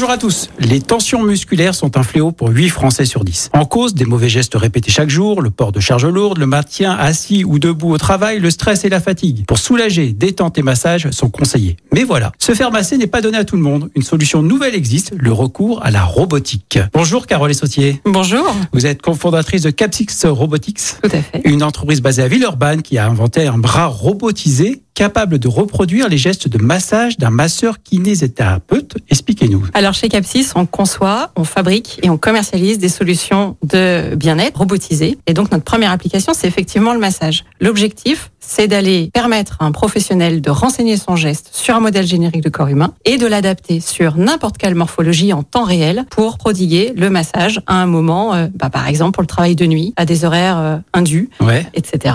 Bonjour à tous. Les tensions musculaires sont un fléau pour 8 Français sur 10. En cause, des mauvais gestes répétés chaque jour, le port de charges lourdes, le maintien assis ou debout au travail, le stress et la fatigue. Pour soulager, détente et massage sont conseillés. Mais voilà, se faire masser n'est pas donné à tout le monde. Une solution nouvelle existe, le recours à la robotique. Bonjour Carole Sautier. Bonjour. Vous êtes cofondatrice de Capsix Robotics. Tout à fait. Une entreprise basée à Villeurbanne qui a inventé un bras robotisé capable de reproduire les gestes de massage d'un masseur kinésithérapeute. Expliquez-nous. Alors chez Capsis, on conçoit, on fabrique et on commercialise des solutions de bien-être robotisées. Et donc notre première application, c'est effectivement le massage. L'objectif, c'est d'aller permettre à un professionnel de renseigner son geste sur un modèle générique de corps humain et de l'adapter sur n'importe quelle morphologie en temps réel pour prodiguer le massage à un moment, euh, bah, par exemple pour le travail de nuit, à des horaires euh, indus, Ouais. etc.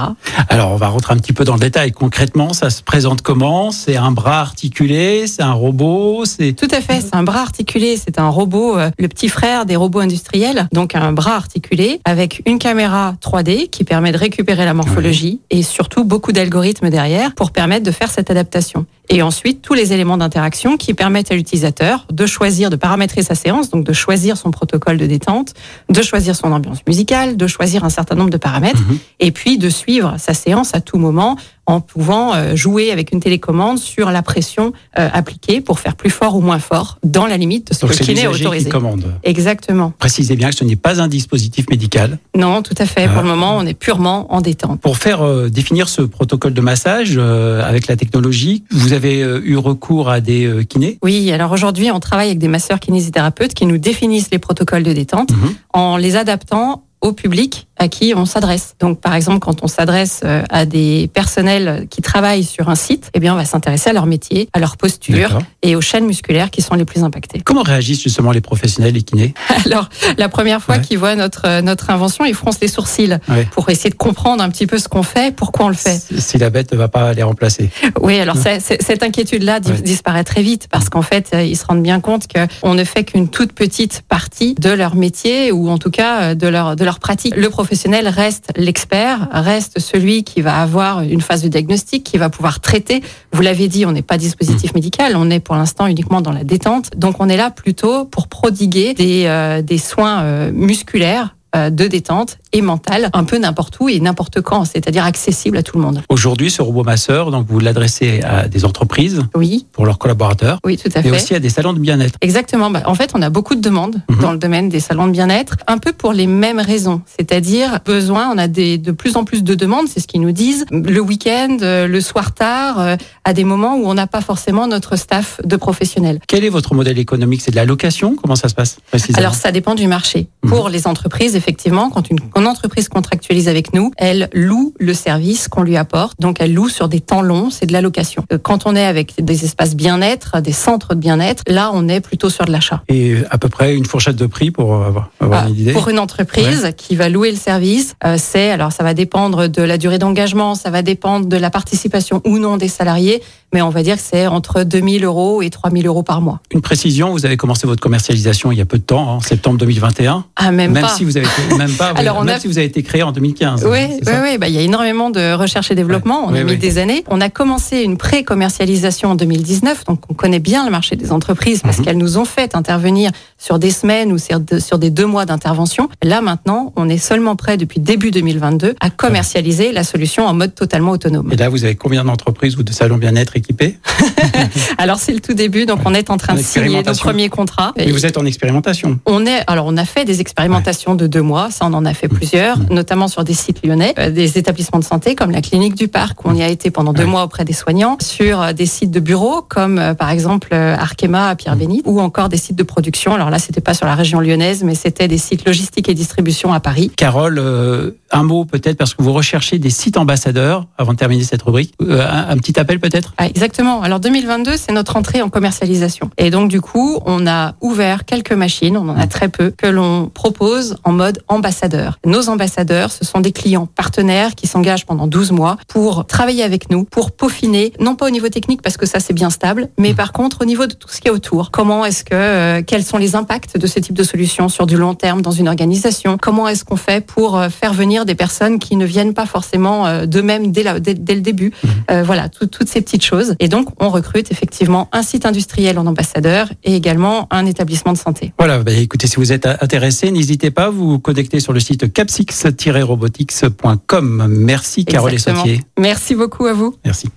Alors, on va rentrer un petit peu dans le détail. Concrètement, ça se présente comment? C'est un bras articulé? C'est un robot? C'est Tout à fait, c'est un bras articulé, c'est un robot, euh, le petit frère des robots industriels, donc un bras articulé avec une caméra 3D qui permet de récupérer la morphologie et surtout beaucoup d'algorithmes derrière pour permettre de faire cette adaptation. Et ensuite, tous les éléments d'interaction qui permettent à l'utilisateur de choisir, de paramétrer sa séance, donc de choisir son protocole de détente, de choisir son ambiance musicale, de choisir un certain nombre de paramètres, Mhm. et puis de suivre sa séance à tout moment en pouvant euh, jouer avec une télécommande sur la pression euh, appliquée pour faire plus fort ou moins fort dans la limite de ce donc qui autorisé. commande. Exactement. Précisez bien que ce n'est pas un dispositif médical. Non, tout à fait. Ah. Pour le moment, on est purement en détente. Pour faire euh, définir ce protocole de massage euh, avec la technologie, vous avez eu recours à des euh, kinés? Oui, alors aujourd'hui, on travaille avec des masseurs kinésithérapeutes qui nous définissent les protocoles de détente Mhm. en les adaptant au public à qui on s'adresse. Donc, par exemple, quand on s'adresse euh, à des personnels qui travaillent sur un site, eh bien, on va s'intéresser à leur métier, à leur posture et aux chaînes musculaires qui sont les plus impactées. Comment réagissent justement les professionnels, les kinés? Alors, la première fois Ouais. qu'ils voient notre, euh, notre invention, ils froncent les sourcils Ouais. pour essayer de comprendre un petit peu ce qu'on fait, pourquoi on le fait. Si la bête ne va pas les remplacer. Oui, alors c'est- cette inquiétude-là Ouais. disparaît très vite parce qu'en fait, euh, ils se rendent bien compte qu'on ne fait qu'une toute petite partie de leur métier ou en tout cas de leur, de leur pratique. Le professionnel reste l'expert, reste celui qui va avoir une phase de diagnostic, qui va pouvoir traiter. Vous l'avez dit, on n'est pas dispositif médical, on est pour l'instant uniquement dans la détente. Donc on est là plutôt pour prodiguer des, euh, des soins euh, musculaires euh, de détente et mentale, un peu n'importe où et n'importe quand, c'est-à-dire accessible à tout le monde. Aujourd'hui, ce robot masseur, donc vous l'adressez à des entreprises Oui, pour leurs collaborateurs, oui, tout à mais fait. aussi à des salons de bien-être. Exactement. Bah, en fait, on a beaucoup de demandes Mhm. dans le domaine des salons de bien-être, un peu pour les mêmes raisons. C'est-à-dire, besoin, on a des, de plus en plus de demandes, c'est ce qu'ils nous disent, le week-end, euh, le soir tard, euh, à des moments où on n'a pas forcément notre staff de professionnels. Quel est votre modèle économique? C'est de la location? Comment ça se passe précisément? Alors, ça dépend du marché. Mhm. Pour les entreprises, effectivement, quand une, quand une entreprise contractualise avec nous, elle loue le service qu'on lui apporte. Donc, elle loue sur des temps longs, c'est de la location. Euh, Quand on est avec des espaces bien-être, des centres de bien-être, là, on est plutôt sur de l'achat. Et à peu près une fourchette de prix pour avoir, avoir Ah, une idée Pour une entreprise qui va louer le service, euh, c'est alors ça va dépendre de la durée d'engagement, ça va dépendre de la participation ou non des salariés, mais on va dire que c'est entre 2000 euros et 3000 euros par mois. Une précision, vous avez commencé votre commercialisation il y a peu de temps, en septembre 2021. Ah même, pas. si vous avez été, même pas, Alors, on même a- si vous avez été créé en 2015. Oui, c'est oui, oui. Bah, il y a énormément de recherche et développement. On Ouais, a ouais, mis des années. On a commencé une pré-commercialisation en 2019, donc on connaît bien le marché des entreprises parce Mhm. qu'elles nous ont fait intervenir sur des semaines ou sur des deux mois d'intervention. Là maintenant, on est seulement prêt depuis début 2022 à commercialiser la solution en mode totalement autonome. Et là, vous avez combien d'entreprises ou de salons bien-être Alors c'est le tout début, donc on est en train En de signer nos premiers contrats. Et vous êtes en expérimentation. On est, alors on a fait des expérimentations de deux mois, ça on en a fait plusieurs, Mmh. notamment sur des sites lyonnais, euh, des établissements de santé comme la clinique du Parc où on y a été pendant deux Ouais. mois auprès des soignants, sur euh, des sites de bureaux comme euh, par exemple Arkema à Pierre-Bénite ou encore des sites de production. Alors là c'était pas sur la région lyonnaise, mais c'était des sites logistiques et distribution à Paris. Carole, euh, un mot peut-être parce que vous recherchez des sites ambassadeurs avant de terminer cette rubrique. Un, un petit appel peut-être? Exactement. Alors 2022, c'est notre entrée en commercialisation. Et donc du coup, on a ouvert quelques machines, on en a très peu, que l'on propose en mode ambassadeur. Nos ambassadeurs, ce sont des clients partenaires qui s'engagent pendant 12 mois pour travailler avec nous, pour peaufiner, non pas au niveau technique parce que ça c'est bien stable, mais par contre au niveau de tout ce qui est autour. Comment est-ce que, euh, quels sont les impacts de ce type de solution sur du long terme dans une organisation? Comment est-ce qu'on fait pour euh, faire venir des personnes qui ne viennent pas forcément euh, d'eux-mêmes dès, la- dès, dès le début? Euh, Voilà, tout- toutes ces petites choses. Et donc on recrute effectivement un site industriel en ambassadeur et également un établissement de santé. Voilà, bah, écoutez, si vous êtes intéressé, n'hésitez pas, vous vous connectez sur le site capsix-robotics.com. Merci Carole Exactement. Essautier. Merci beaucoup à vous. Merci.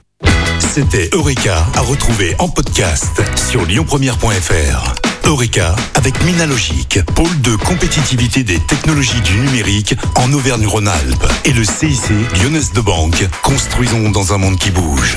C'était Eureka à retrouver en podcast sur lyonpremière.fr. Eureka avec Minalogic, pôle de compétitivité des technologies du numérique en Auvergne-Rhône-Alpes et le CIC Lyonnaise de Banque. Construisons dans un monde qui bouge.